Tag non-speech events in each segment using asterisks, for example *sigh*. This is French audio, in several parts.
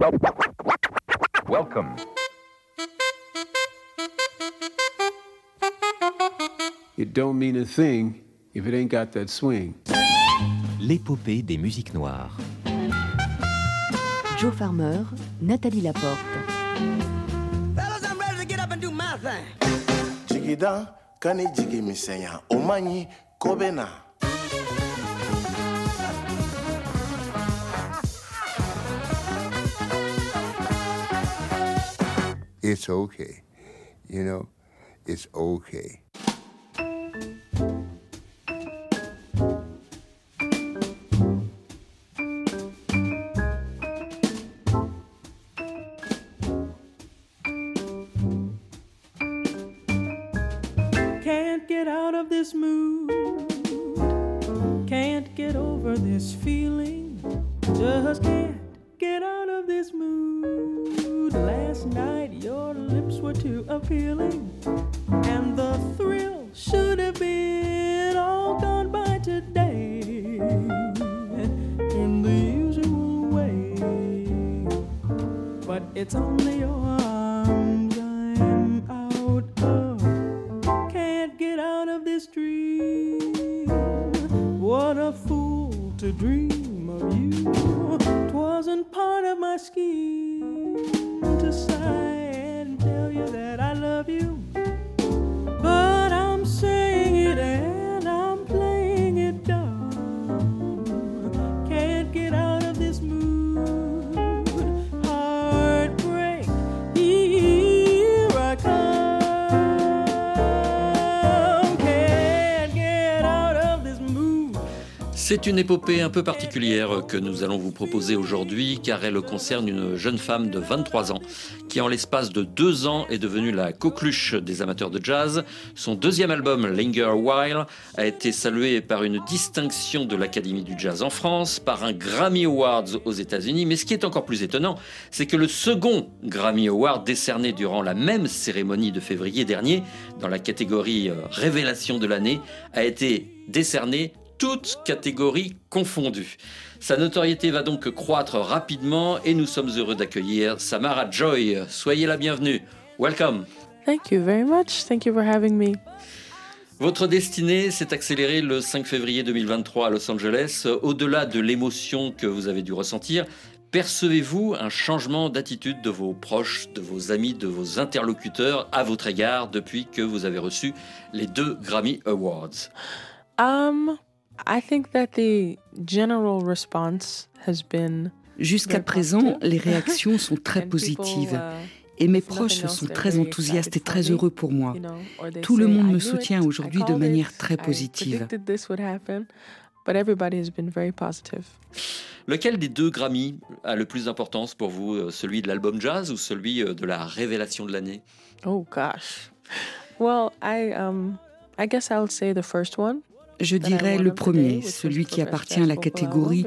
Welcome. It don't mean a thing if it ain't got that swing. L'épopée des musiques noires. Joe Farmer, Nathalie Laporte. Fellas, I'm ready to get up and do my thing. jigida kani jigi misɛnya o man it's okay. You know, it's okay. Can't get out of this mood. Can't get over this feeling. Just can't get out of this mood. Last night were too appealing. And the thrill should have been all gone by today. In the usual way. But it's only your arms I'm out of can't get out of this dream. What a fool to dream of you. Twasn't part of my scheme C'est une épopée un peu particulière que nous allons vous proposer aujourd'hui car elle concerne une jeune femme de 23 ans qui en l'espace de deux ans est devenue la coqueluche des amateurs de jazz. Son deuxième album Linger While a été salué par une distinction de l'Académie du Jazz en France, par un Grammy Awards aux États-Unis. Mais ce qui est encore plus étonnant, c'est que le second Grammy Award décerné durant la même cérémonie de février dernier dans la catégorie euh, Révélation de l'année a été décerné toutes catégories confondues. Sa notoriété va donc croître rapidement et nous sommes heureux d'accueillir Samara Joy. Soyez la bienvenue. Welcome. Thank you very much. Thank you for having me. Votre destinée s'est accélérée le 5 février 2023 à Los Angeles. Au-delà de l'émotion que vous avez dû ressentir, percevez-vous un changement d'attitude de vos proches, de vos amis, de vos interlocuteurs à votre égard depuis que vous avez reçu les deux Grammy Awards? Um, I think that the general response has been Jusqu'à présent, les *laughs* réactions sont très positives et mes proches sont très enthousiastes et très heureux pour moi. Tout le monde me soutient aujourd'hui de manière très positive. But everybody has been very positive. Lequel des deux Grammy a le plus d'importance pour vous euh, Celui de l'album jazz ou celui euh, de la révélation de l'année? Oh gosh. Well, I um I guess I would say the first one. Je dirais le premier, celui qui appartient à la catégorie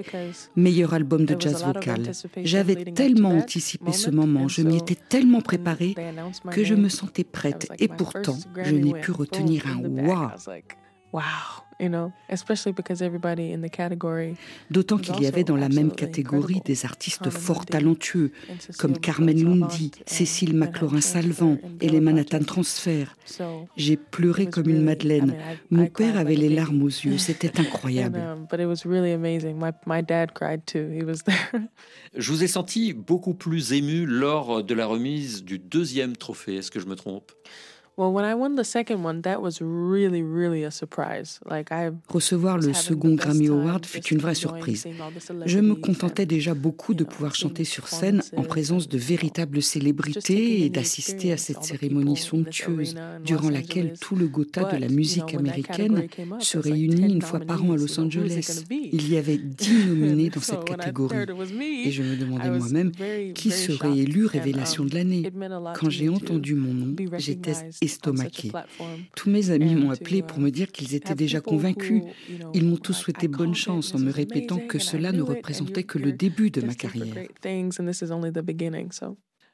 meilleur album de jazz vocal. J'avais tellement anticipé ce moment, je m'y étais tellement préparée que je me sentais prête et pourtant je n'ai pu retenir un wow. Wow, you know, especially because everybody in the category D'autant qu'il y avait dans la même catégorie des artistes fort talentueux, comme Carmen Lundi, Cécile McLaurin-Salvant et les Manhattan Transfer. J'ai pleuré comme une madeleine. Mon père avait les larmes aux yeux. C'était *laughs* incroyable. Um. Je vous ai senti beaucoup plus ému lors de la remise du deuxième trophée. Est-ce que je me trompe? Well, when I won the second one, that was really, really a surprise. Like I Recevoir le second Grammy Award fut une vraie surprise. Je me contentais déjà beaucoup de pouvoir chanter sur scène en présence de véritables célébrités et d'assister à cette cérémonie somptueuse durant laquelle tout le Gotha de la musique américaine se réunit une fois par an à Los Angeles. Il y avait *laughs* dix nominés dans cette catégorie et je me demandais moi-même qui serait élu révélation de l'année. Quand j'ai entendu mon nom, j'étais estomaquée. Tous mes amis m'ont appelé pour me dire qu'ils étaient déjà convaincus. Ils m'ont tous souhaité bonne chance en me répétant que cela ne représentait que le début de ma carrière.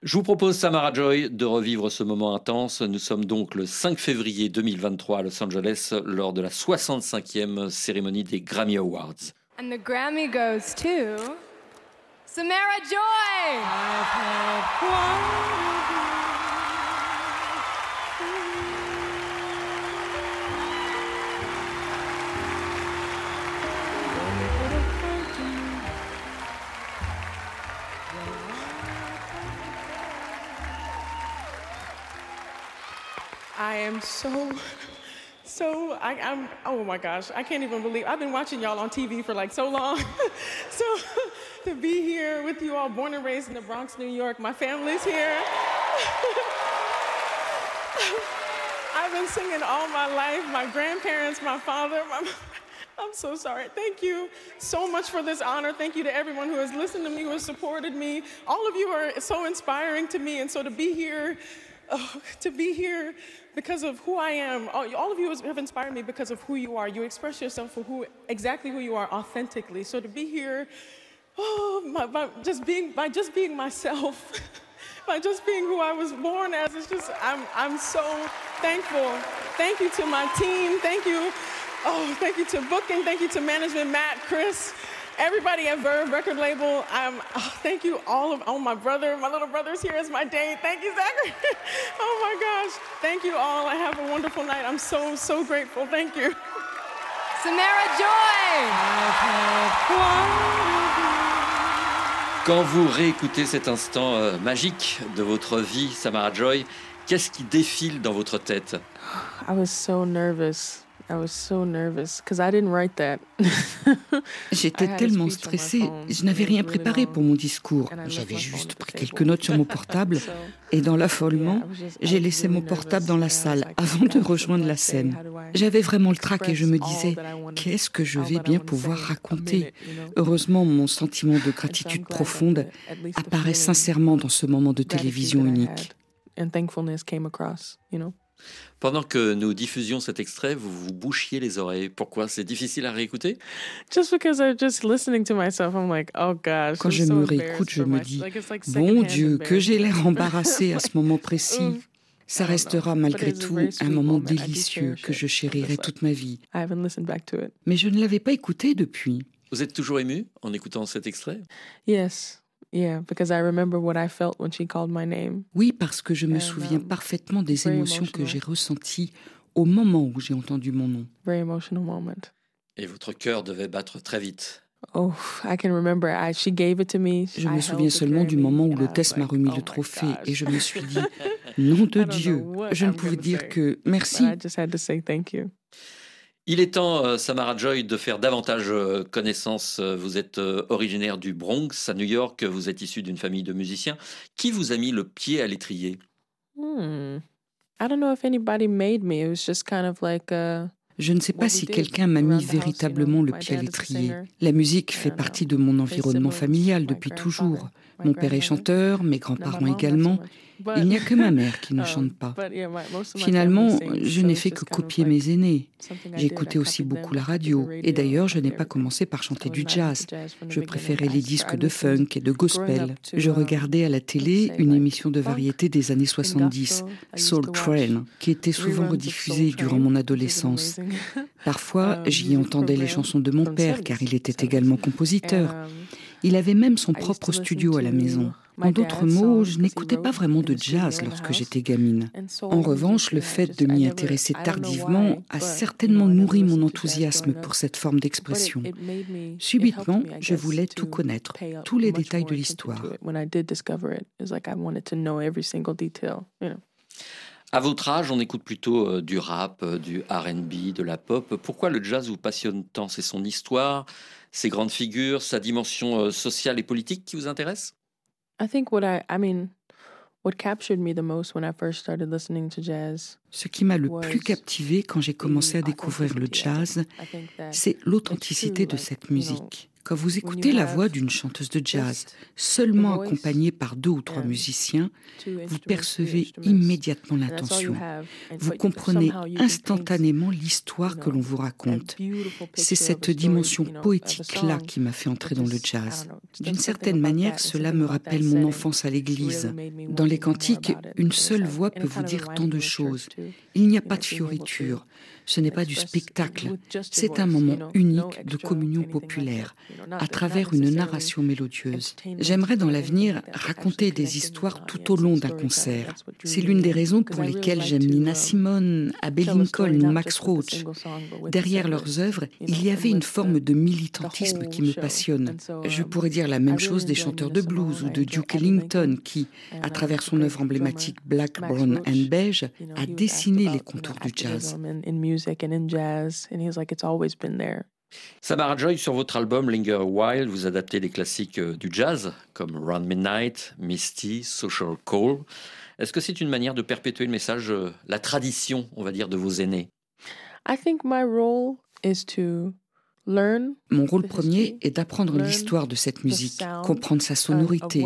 Je vous propose, Samara Joy, de revivre ce moment intense. Nous sommes donc le 5 février 2023 à Los Angeles lors de la 65e cérémonie des Grammy Awards. And the Grammy goes to Samara Joy. I am so, so, I, am oh my gosh, I can't even believe, I've been watching y'all on TV for like so long. *laughs* so *laughs* to be here with you all, born and raised in the Bronx, New York, my family's here. *laughs* I've been singing all my life, my grandparents, my father, my, I'm so sorry. Thank you so much for this honor. Thank you to everyone who has listened to me, who has supported me. All of you are so inspiring to me. And so to be here, oh, *laughs* to be here because of who I am. All of you have inspired me because of who you are. You express yourself for who exactly who you are authentically. So to be here, oh, by, by just being by just being myself, *laughs* by just being who I was born as, it's just I'm I'm so thankful. Thank you to my team. Thank you. Oh, thank you to booking. Thank you to management, Matt, Chris everybody at Verve record label. Um, oh, thank you all of, oh, my brother, my little brother's here as my date. Thank you, Zachary. *laughs* oh my gosh. Thank you all. I have a wonderful night. I'm so, so grateful. Thank you. Samara Joy. Quand vous réécoutez cet instant euh, magique de votre vie, Samara Joy, qu'est-ce qui défile dans votre tête I was so nervous. J'étais tellement stressée, je n'avais rien préparé pour mon discours. J'avais juste pris quelques notes sur mon *laughs* portable et dans l'affolement, j'ai laissé mon portable dans la salle avant de rejoindre la scène. J'avais vraiment le trac et je me disais, qu'est-ce que je vais bien pouvoir raconter? Heureusement, mon sentiment de gratitude profonde apparaît sincèrement dans ce moment de télévision unique. Pendant que nous diffusions cet extrait, vous vous bouchiez les oreilles. Pourquoi? C'est difficile à réécouter? Quand je me réécoute, je me dis, bon Dieu, que j'ai l'air embarrassé à ce moment précis. *laughs* Ça restera malgré tout un moment délicieux que je chérirai toute ma vie. Mais je ne l'avais pas écouté depuis. Vous êtes toujours ému en écoutant cet extrait? Yes. Oui, parce que je me souviens um, parfaitement des émotions que j'ai ressenties au moment où j'ai entendu mon nom. Et votre cœur devait battre très vite. Oh, je me souviens seulement du moment où l'hôtesse m'a remis le oh trophée. Et je me suis dit, *laughs* nom de Dieu, je ne pouvais dire que merci. Il est temps, euh, Samara Joy, de faire davantage euh, connaissance. Euh, vous êtes originaire du Bronx, à New York. Vous êtes issu d'une famille de musiciens. Qui vous a mis le pied à l'étrier? Je ne sais pas si quelqu'un m'a mis véritablement le pied à l'étrier. La musique fait partie de mon environnement familial depuis toujours. Mon père est chanteur, mes grands-parents également. Il n'y a que ma mère qui ne *laughs* um, chante pas. Finalement, je n'ai fait que copier mes aînés. J'écoutais aussi beaucoup la radio. Et d'ailleurs, je n'ai pas commencé par chanter du jazz. Je préférais les disques de funk et de gospel. Je uh, regardais à la télé une émission de variété des années 70, Soul Train, qui était souvent rediffusée durant mon adolescence. *laughs* Parfois, *laughs* um, j'y entendais les chansons de mon père, car il était également compositeur. Um, il avait même son propre studio à la maison. En d'autres mots, je n'écoutais pas vraiment de jazz lorsque j'étais gamine. En revanche, le fait de m'y intéresser tardivement a certainement nourri mon enthousiasme pour cette forme d'expression. Subitement, je voulais tout connaître, tous les détails de l'histoire. À votre âge, on écoute plutôt euh, du rap, euh, du RB, de la pop. Pourquoi le jazz vous passionne tant? C'est son histoire, ses grandes figures, sa dimension euh, sociale et politique qui vous intéresse? I think what I, I mean, what captured me the most when I first started listening to jazz. Ce qui m'a le plus captivé quand j'ai commencé à découvrir le jazz, c'est l'authenticité de cette musique. Quand vous écoutez la voix d'une chanteuse de jazz, seulement accompagnée par deux ou trois musiciens, vous percevez immédiatement l'intention. Vous comprenez instantanément l'histoire que l'on vous raconte. C'est cette dimension poétique-là qui m'a fait entrer dans le jazz. D'une certaine manière, cela me rappelle mon enfance à l'église. Dans les cantiques, une seule voix peut vous dire tant de choses. Il n'y a pas de fioriture. Ce n'est pas du spectacle, c'est un moment unique de communion populaire, à travers une narration mélodieuse. J'aimerais dans l'avenir raconter des histoires tout au long d'un concert. C'est l'une des raisons pour lesquelles j'aime Nina Simone, Abbey Lincoln ou Max Roach. Derrière leurs œuvres, il y avait une forme de militantisme qui me passionne. Je pourrais dire la même chose des chanteurs de blues ou de Duke Ellington qui, à travers son œuvre emblématique Black, Brown and Beige, a dessiné les contours du jazz. Samara Joy, sur votre album Linger Wild, vous adaptez des classiques euh, du jazz comme Round Midnight, Misty, Social Call. Est-ce que c'est une manière de perpétuer le message, euh, la tradition, on va dire, de vos aînés? I think my role is to mon rôle premier est d'apprendre l'histoire de cette musique, comprendre sa sonorité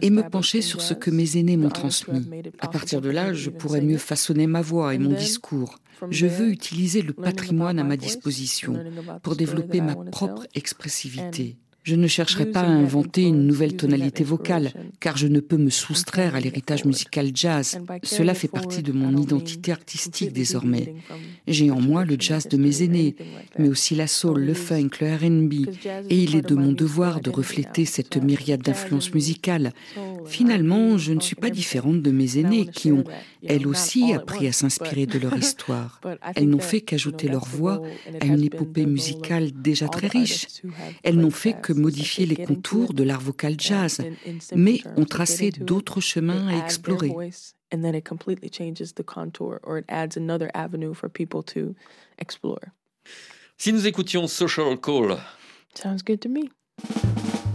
et me pencher sur ce que mes aînés m'ont transmis. À partir de là, je pourrais mieux façonner ma voix et mon discours. Je veux utiliser le patrimoine à ma disposition pour développer ma propre expressivité. Je ne chercherai pas à inventer une nouvelle tonalité vocale, car je ne peux me soustraire à l'héritage musical jazz. Cela fait partie de mon identité artistique désormais. J'ai en moi le jazz de mes aînés, mais aussi la soul, le funk, le RB, et il est de mon devoir de refléter cette myriade d'influences musicales. Finalement, je ne suis pas différente de mes aînés qui ont, elles aussi, appris à s'inspirer de leur *laughs* histoire. Elles n'ont fait qu'ajouter leur voix à une épopée musicale déjà très riche. Elles n'ont fait que modifier les contours de l'art vocal jazz, mais ont tracé d'autres chemins à explorer. Si nous écoutions Social Call. Sounds good to me.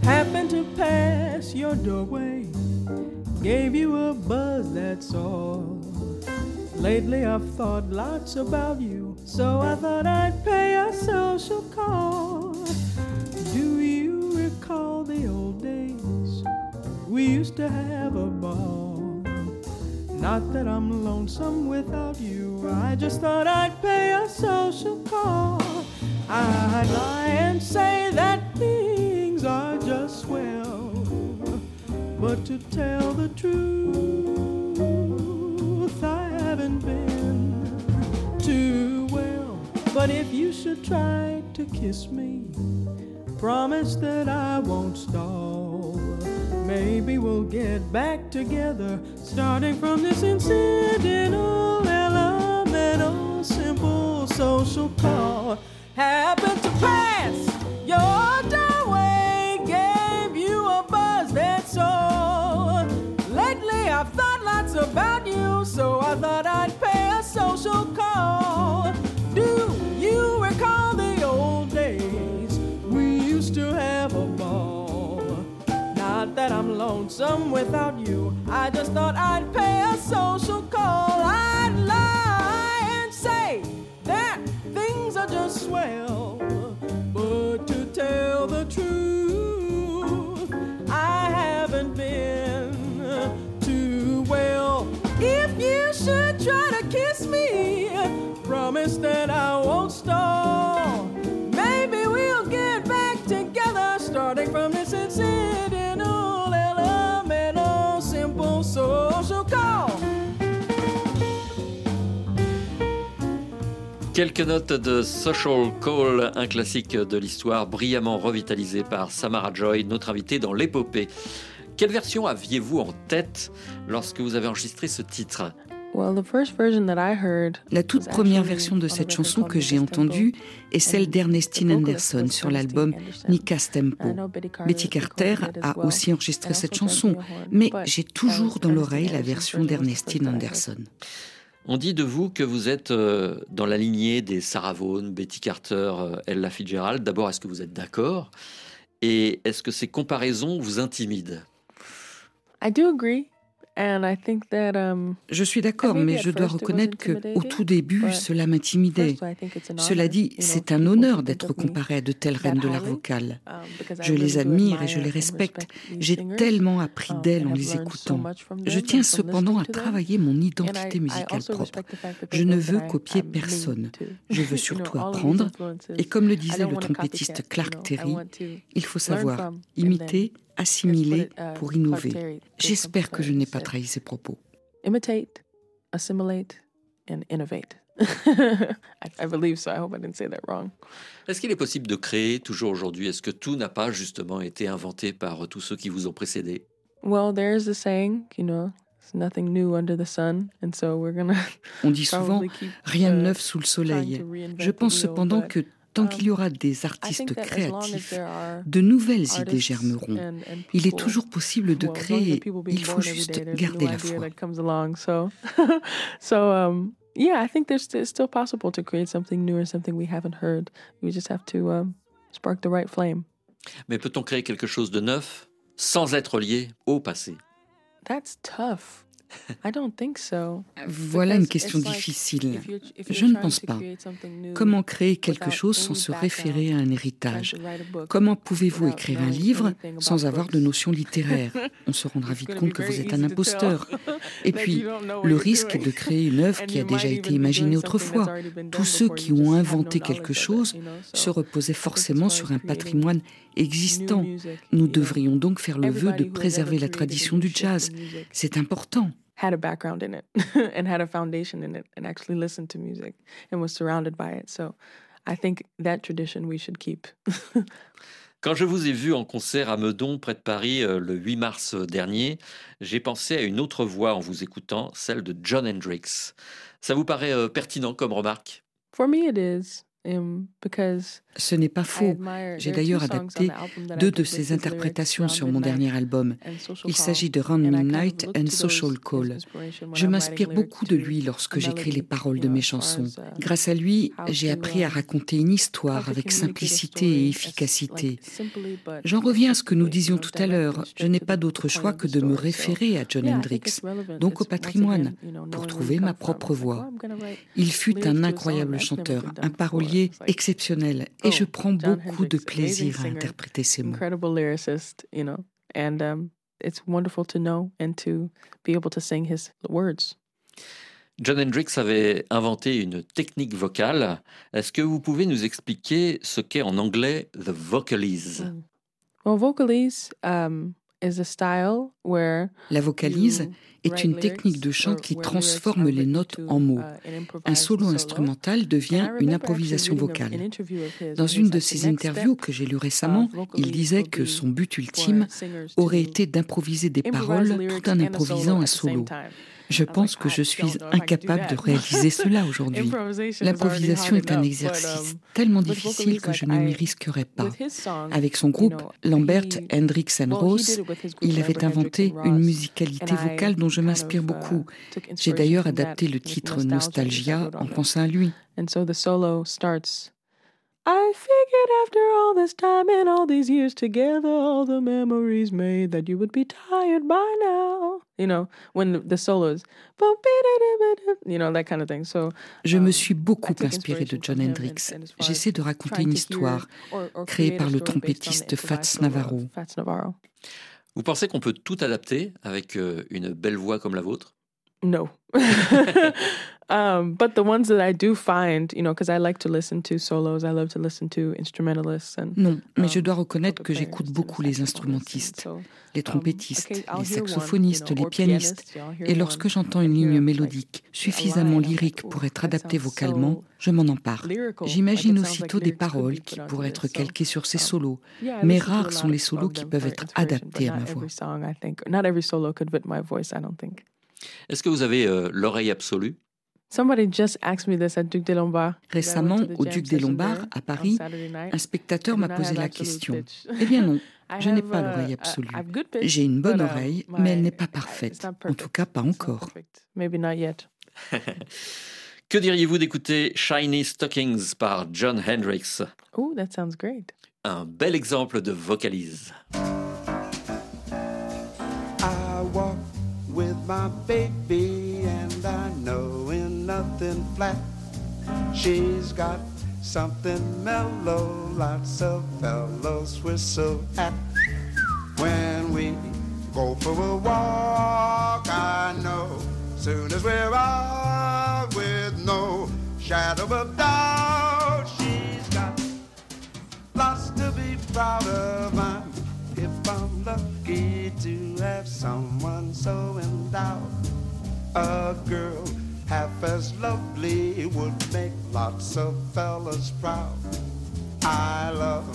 Happened to pass your doorway, gave you a buzz, that's all. Lately I've thought lots about you, so I thought I'd pay a social call. Recall the old days? We used to have a ball. Not that I'm lonesome without you, I just thought I'd pay a social call. I'd lie and say that things are just swell, but to tell the truth, I haven't been too well. But if you should try to kiss me, promise that I won't stall. Maybe we'll get back together, starting from this incidental, elemental, simple social call. Happened to pass lonesome without you, I just thought I'd pay a social call. I'd lie and say that things are just swell. But to tell the truth, I haven't been too well. If you should try to kiss me, promise that I won't Quelques notes de Social Call, un classique de l'histoire brillamment revitalisé par Samara Joy, notre invitée dans l'épopée. Quelle version aviez-vous en tête lorsque vous avez enregistré ce titre? La toute première version de cette chanson que j'ai entendue est celle d'Ernestine Anderson sur l'album Nika's Tempo. Betty Carter a aussi enregistré cette chanson, mais j'ai toujours dans l'oreille la version d'Ernestine Anderson. On dit de vous que vous êtes euh, dans la lignée des Sarah Vaughan, Betty Carter, euh, Ella Fitzgerald. D'abord, est-ce que vous êtes d'accord? Et est-ce que ces comparaisons vous intimident? I do agree. And I think that, um, Je suis d'accord, mais je dois reconnaître que au tout début, cela m'intimidait. Cela dit, c'est un honneur d'être comparé à de telles reines de l'art vocal. Je les admire et je les respecte. J'ai tellement appris d'elles en les écoutant. Je tiens cependant à travailler mon identité musicale propre. Je ne veux copier personne. Je veux *laughs* surtout apprendre. Et comme le disait le trompettiste Clark Terry, il faut savoir imiter, assimiler pour innover. J'espère que je n'ai pas trahi ces propos. Imitate, assimilate, and innovate. *laughs* I, I believe so. I hope I didn't say that wrong. Est-ce qu'il est possible de créer toujours aujourd'hui? Est-ce que tout n'a pas justement été inventé par tous ceux qui vous ont précédé Well, there's a saying, you know, there's nothing new under the sun, and so we're gonna. On dit souvent rien de uh, neuf sous le soleil. Je pense cependant que tant qu'il y um, aura des artistes créatifs, de nouvelles idées artists germeront. Il est toujours possible de créer, il faut juste garder la foi. that comes along. So, *laughs* so um, yeah, I think there's it's still possible to create something new or something we haven't heard. We just have to um, spark the right flame. Mais peut-on créer quelque chose de neuf sans être lié au passé? That's tough. I don't think so. Voilà une question difficile. Je ne pense pas. Comment créer quelque chose sans se référer à un héritage? Comment pouvez-vous écrire un livre sans avoir de notion littéraire? *laughs* On se rendra vite compte que vous êtes un imposteur. Et *laughs* puis, le risque doing. de créer une œuvre qui a déjà été imaginée autrefois. Tous ceux qui ont inventé quelque chose se reposaient forcément sur un patrimoine existant. Nous devrions donc faire le vœu de préserver la tradition du jazz. C'est important. Had a background in it *laughs* and had a foundation in it and actually listened to music and was surrounded by it. So I think that tradition we should keep. *laughs* Quand je vous ai vu en concert à Meudon, près de Paris, euh, le 8 mars dernier, j'ai pensé à une autre voix en vous écoutant, celle de John Hendricks. Ça vous paraît euh, pertinent comme remarque? For me, it is um, because Ce n'est pas faux. J'ai d'ailleurs adapté deux de ses interprétations sur mon dernier album. Il s'agit de Round Midnight and Social Call. Je m'inspire beaucoup de lui lorsque j'écris les paroles de mes chansons. uh, Grâce à lui, j'ai appris à raconter une histoire to avec simplicité et efficacité. J'en reviens à ce que nous disions tout à l'heure. Je n'ai pas d'autre choix que de me référer à John relevant. donc au patrimoine, pour trouver ma propre voix. Il fut un incroyable chanteur, un parolier exceptionnel, et je oh, prends beaucoup de plaisir à singer, interpréter ses mots. incredible lyricist, you know, and um, it's wonderful to know and to be able to sing his words. John Hendricks avait inventé une technique vocale. Est-ce que vous pouvez nous expliquer ce qu'est en anglais the vocalise Mm. Well, vocalise um, La vocalise est une technique de chant qui transforme les notes en mots. uh, Un solo instrumental devient une improvisation vocale. Dans une de ses "The next interviews que j'ai lues récemment, of il disait que son but ultime aurait été d'improviser des paroles tout en improvisant un solo. Je pense que je suis incapable de réaliser cela *laughs* aujourd'hui. L'improvisation est un exercice um, tellement difficile que je ne m'y I- risquerais pas. Avec son groupe, Lambert, he- Hendrix and well, he Rose, did it with his group, il avait inventé une Ross, musicalité vocale dont je m'inspire uh, beaucoup. J'ai d'ailleurs adapté le titre Nostalgia, en pensant à lui. And so the solo starts. I figured after all this time and all these years together, all the memories made, that you would be tired by now. You know, when the, the solo is, you know, that kind of thing. So Je me um, suis beaucoup inspiré de John Hendrix. J'essaie de raconter une histoire créée par le trompettiste Navarro. Fats Navarro. Vous pensez qu'on peut tout adapter avec euh, une belle voix comme la vôtre? No. *laughs* um, but the ones that I do find, you know, because I like to listen to solos, I love to listen to instrumentalists and Non, mais je um, dois reconnaître que j'écoute beaucoup les instrumentistes, so, les um, trompettistes, les saxophonistes, les pianistes. Et lorsque j'entends une ligne mélodique suffisamment lyrique pour "Ooh, être adaptée vocalement, je m'en empare. J'imagine aussitôt des paroles qui pourraient être calquées sur ces um, solos, mais rares sont les solos qui peuvent être adaptés à ma voix. Est-ce que vous avez euh, l'oreille absolue? Somebody just asked me this at Duc des Lombards. I went Récemment, au Duc des Lombards, à Paris, un spectateur m'a not posé la absolute question. *laughs* Eh bien non, je n'ai pas uh, l'oreille absolue. J'ai une bonne um, oreille, mais elle n'est pas parfaite. En tout cas, pas encore. perfect. Maybe not yet. *laughs* Que diriez-vous d'écouter Shiny Stockings par John Hendricks Oh, that sounds great. Un bel exemple de vocalise. My baby and I know in nothing flat. She's got something mellow, lots of fellows whistle at. When we go for a walk, I know soon as we're out with no shadow of doubt, she's got lots to be proud of. Lucky to have someone so endowed, a girl half as lovely would make lots of fellas proud. I love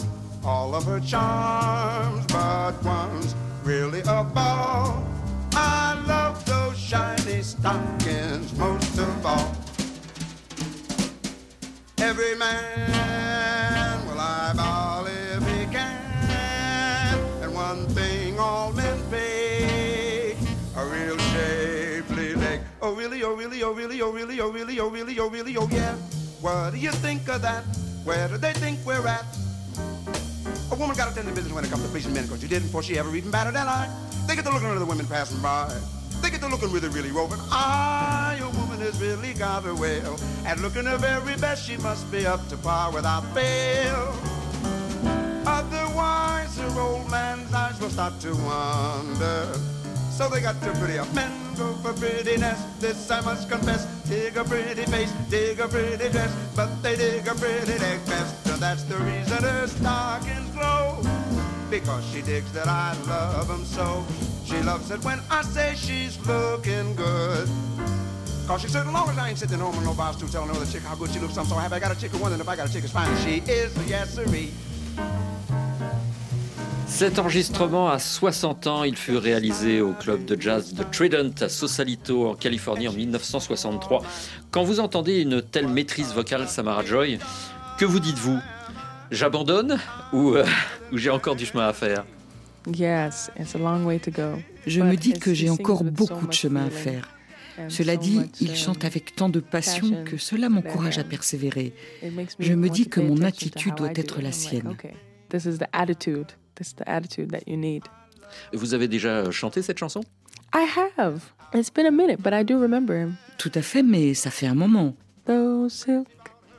all of her charms, but one's really above. I love those shiny stockings most of all. Every man oh really, oh really, oh really, oh really, oh really, oh yeah. What do you think of that? Where do they think we're at? A woman got to tend to business when it comes to pleasing men, because she didn't before she ever even batted an eye. They get to looking at the women passing by. They get to looking really, really roving. Ah, your woman has really got her well. And looking her very best, she must be up to par without fail. Otherwise, her old man's eyes will start to wander. So they got to pretty up men go for prettiness. This I must confess. Dig a pretty face, dig a pretty dress, but they dig a pretty neck best. And that's the reason her stockings glow. Because she digs that I love 'em so. She loves it when I say she's looking good. Cause she said, as long as I ain't sitting home with no boss to telling another chick how good she looks, I'm so happy I got a chick who wondering if I got a chick as fine as she is. Yes, sirree. Cet enregistrement à 60 ans, il fut réalisé au club de jazz de Trident à Sausalito en Californie en 1963. Quand vous entendez une telle maîtrise vocale, Samara Joy, que vous dites-vous? J'abandonne ou, euh, *laughs* ou j'ai encore du chemin à faire? Yes, it's a long way to go. Je me dis que j'ai encore beaucoup de chemin à faire. Cela dit, il chante avec tant de passion que cela m'encourage à persévérer. Je me dis que mon attitude doit être la sienne. This is the attitude. That you need. Vous avez déjà chanté cette chanson? I have. It's been a minute, but I do remember him. Tout à fait, mais ça fait un moment. Those silk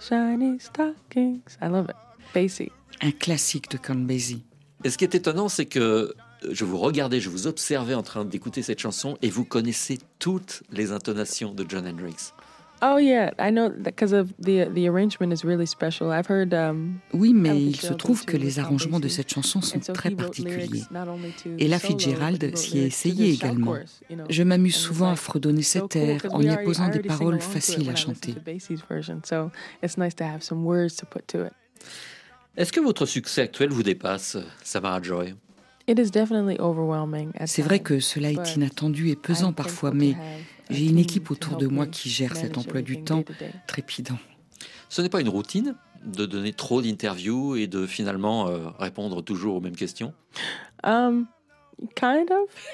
shiny stockings. I love it. Basie. Un classique de Count Basie. Et ce qui est étonnant, c'est que je vous regardais, je vous observais en train d'écouter cette chanson et vous connaissez toutes les intonations de John Hendricks. Oh yeah, I know because of the the arrangement is really special. I've heard. Um, oui, mais il se trouve que les arrangements de cette chanson sont très particuliers. Et la Fitzgerald s'y est essayée également. Je m'amuse souvent à fredonner cet air en y posant des paroles faciles à chanter. Est-ce que votre succès actuel vous dépasse, Samara Joy? C'est vrai que cela est inattendu et pesant parfois, mais j'ai une équipe autour de moi qui gère cet emploi du temps trépidant. Ce n'est pas une routine de donner trop d'interviews et de finalement euh, répondre toujours aux mêmes questions? Um.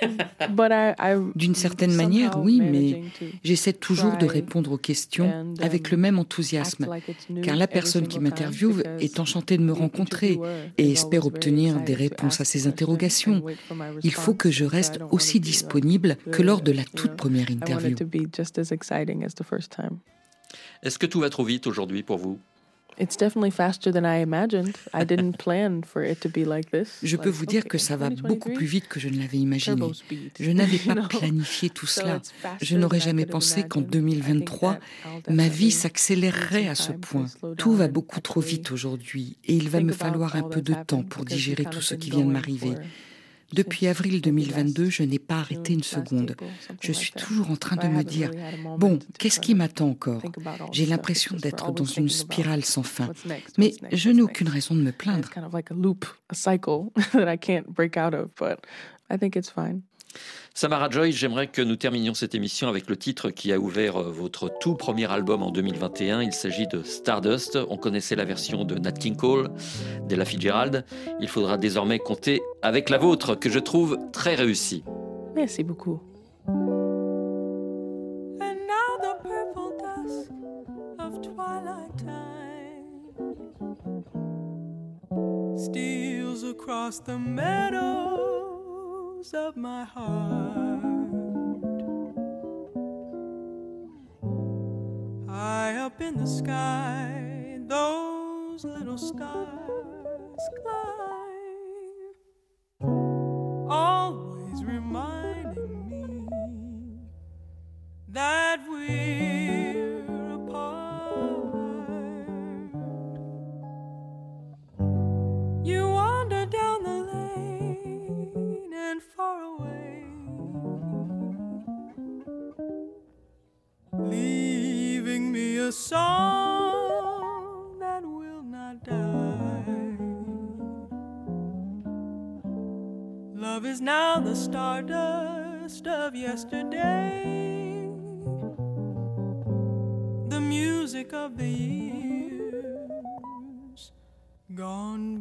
*laughs* D'une certaine manière, oui, mais j'essaie toujours de répondre aux questions avec le même enthousiasme, car la personne qui m'interviewe est enchantée de me rencontrer et espère obtenir des réponses à ses interrogations. Il faut que je reste aussi disponible que lors de la toute première interview. Est-ce que tout va trop vite aujourd'hui pour vous? Je peux vous dire que ça va beaucoup plus vite que je ne l'avais imaginé. Je n'avais *laughs* pas planifié tout cela. Je n'aurais jamais pensé qu'en 2023, ma vie s'accélérerait à ce point. Tout va beaucoup trop vite aujourd'hui et il va me falloir un peu de temps pour digérer tout ce qui vient de m'arriver. Depuis avril 2022, je n'ai pas arrêté une seconde. Je suis toujours en train de me dire, bon, qu'est-ce qui m'attend encore? J'ai l'impression d'être dans une spirale sans fin. Mais je n'ai aucune raison de me plaindre. Samara Joy, j'aimerais que nous terminions cette émission avec le titre qui a ouvert euh, votre tout premier album en 2021. Il s'agit de Stardust. On connaissait la version de Nat King Cole, d'Ella Fitzgerald. Il faudra désormais compter avec la vôtre, que je trouve très réussie. Merci beaucoup. across the of my heart. High up in the sky, those little stars climb, always reminding me that we're yesterday, the music of the years gone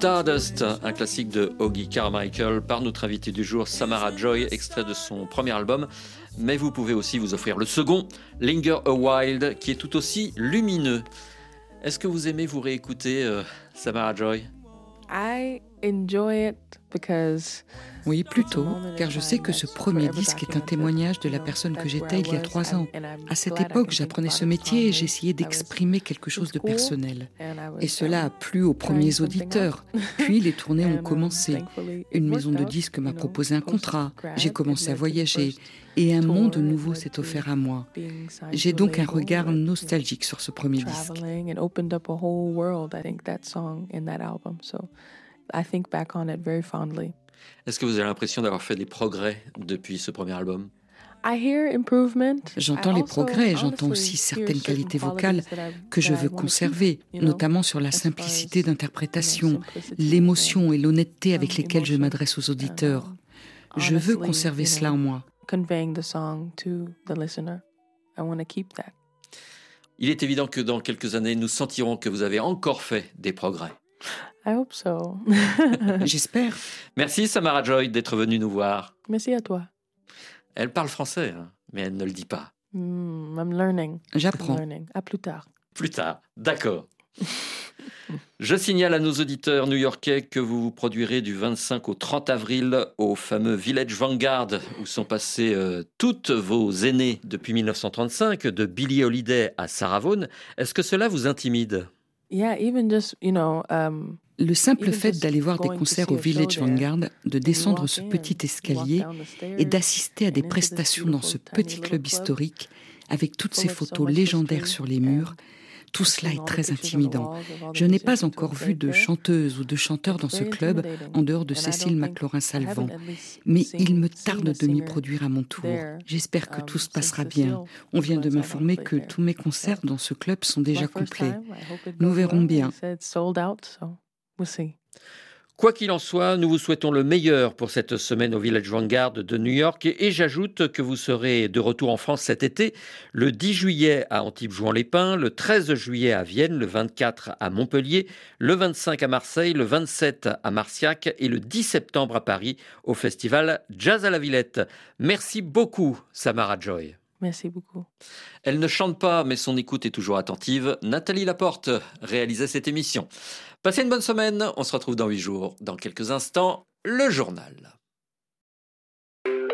Stardust, un classique de Oggy Carmichael par notre invité du jour, Samara Joy, extrait de son premier album. Mais vous pouvez aussi vous offrir le second, Linger a Wild, qui est tout aussi lumineux. Est-ce que vous aimez vous réécouter, euh, Samara Joy? Oui, plutôt, car je sais que ce premier disque est un témoignage de la personne que j'étais il y a trois ans. À cette époque, j'apprenais ce métier et j'essayais d'exprimer quelque chose de personnel. Et cela a plu aux premiers auditeurs. *laughs* Puis les tournées ont commencé. Une maison de disques m'a proposé un contrat. J'ai commencé à voyager. Et un monde nouveau s'est offert à moi. J'ai donc un regard nostalgique sur ce premier disque. I think back on it very fondly. Est-ce que vous avez l'impression d'avoir fait des progrès depuis ce premier album? I hear improvement. J'entends I les also progrès et j'entends aussi hear certaines certain qualités qualities vocales que je veux conserver, notamment sur la simplicité d'interprétation, l'émotion et l'honnêteté avec lesquelles je m'adresse aux auditeurs. Je veux conserver cela en moi. Conveying the song to the listener. I want to keep that. Il est évident que dans quelques années, nous sentirons que vous avez encore fait des progrès. I hope so. *laughs* J'espère. Merci Samara Joy d'être venue nous voir. Merci à toi. Elle parle français, hein, mais elle ne le dit pas. Hmm, I'm learning. J'apprends. I'm learning. À plus tard. Plus tard, d'accord. *laughs* Je signale à nos auditeurs new-yorkais que vous vous produirez du 25 au 30 avril au fameux Village Vanguard où sont passées euh, toutes vos aînées depuis 1935, de Billie Holiday à Sarah Vaughan. Est-ce que cela vous intimide? Yeah, even just, you know, um, Le simple fait d'aller voir des concerts au Village Vanguard, de descendre ce petit escalier et d'assister à des prestations dans ce petit club historique avec toutes ces photos légendaires sur les murs, tout cela est très intimidant. Je n'ai pas encore vu de chanteuse ou de chanteur dans ce club en dehors de Cécile McLaurin-Salvant, mais il me tarde de m'y produire à mon tour. J'espère que tout se passera bien. On vient de m'informer que tous mes concerts dans ce club sont déjà complets. Nous verrons bien. Quoi qu'il en soit, nous vous souhaitons le meilleur pour cette semaine au Village Vanguard de New York et, et j'ajoute que vous serez de retour en France cet été, le 10 juillet à Antibes-Jouan-les-Pins, le 13 juillet à Vienne, le 24 à Montpellier, le 25 à Marseille, le 27 à Marciac et le 10 septembre à Paris au festival Jazz à la Villette. Merci beaucoup, Samara Joy. Merci beaucoup. Elle ne chante pas, mais son écoute est toujours attentive. Nathalie Laporte réalisait cette émission. Passez une bonne semaine. On se retrouve dans huit jours. Dans quelques instants, le journal.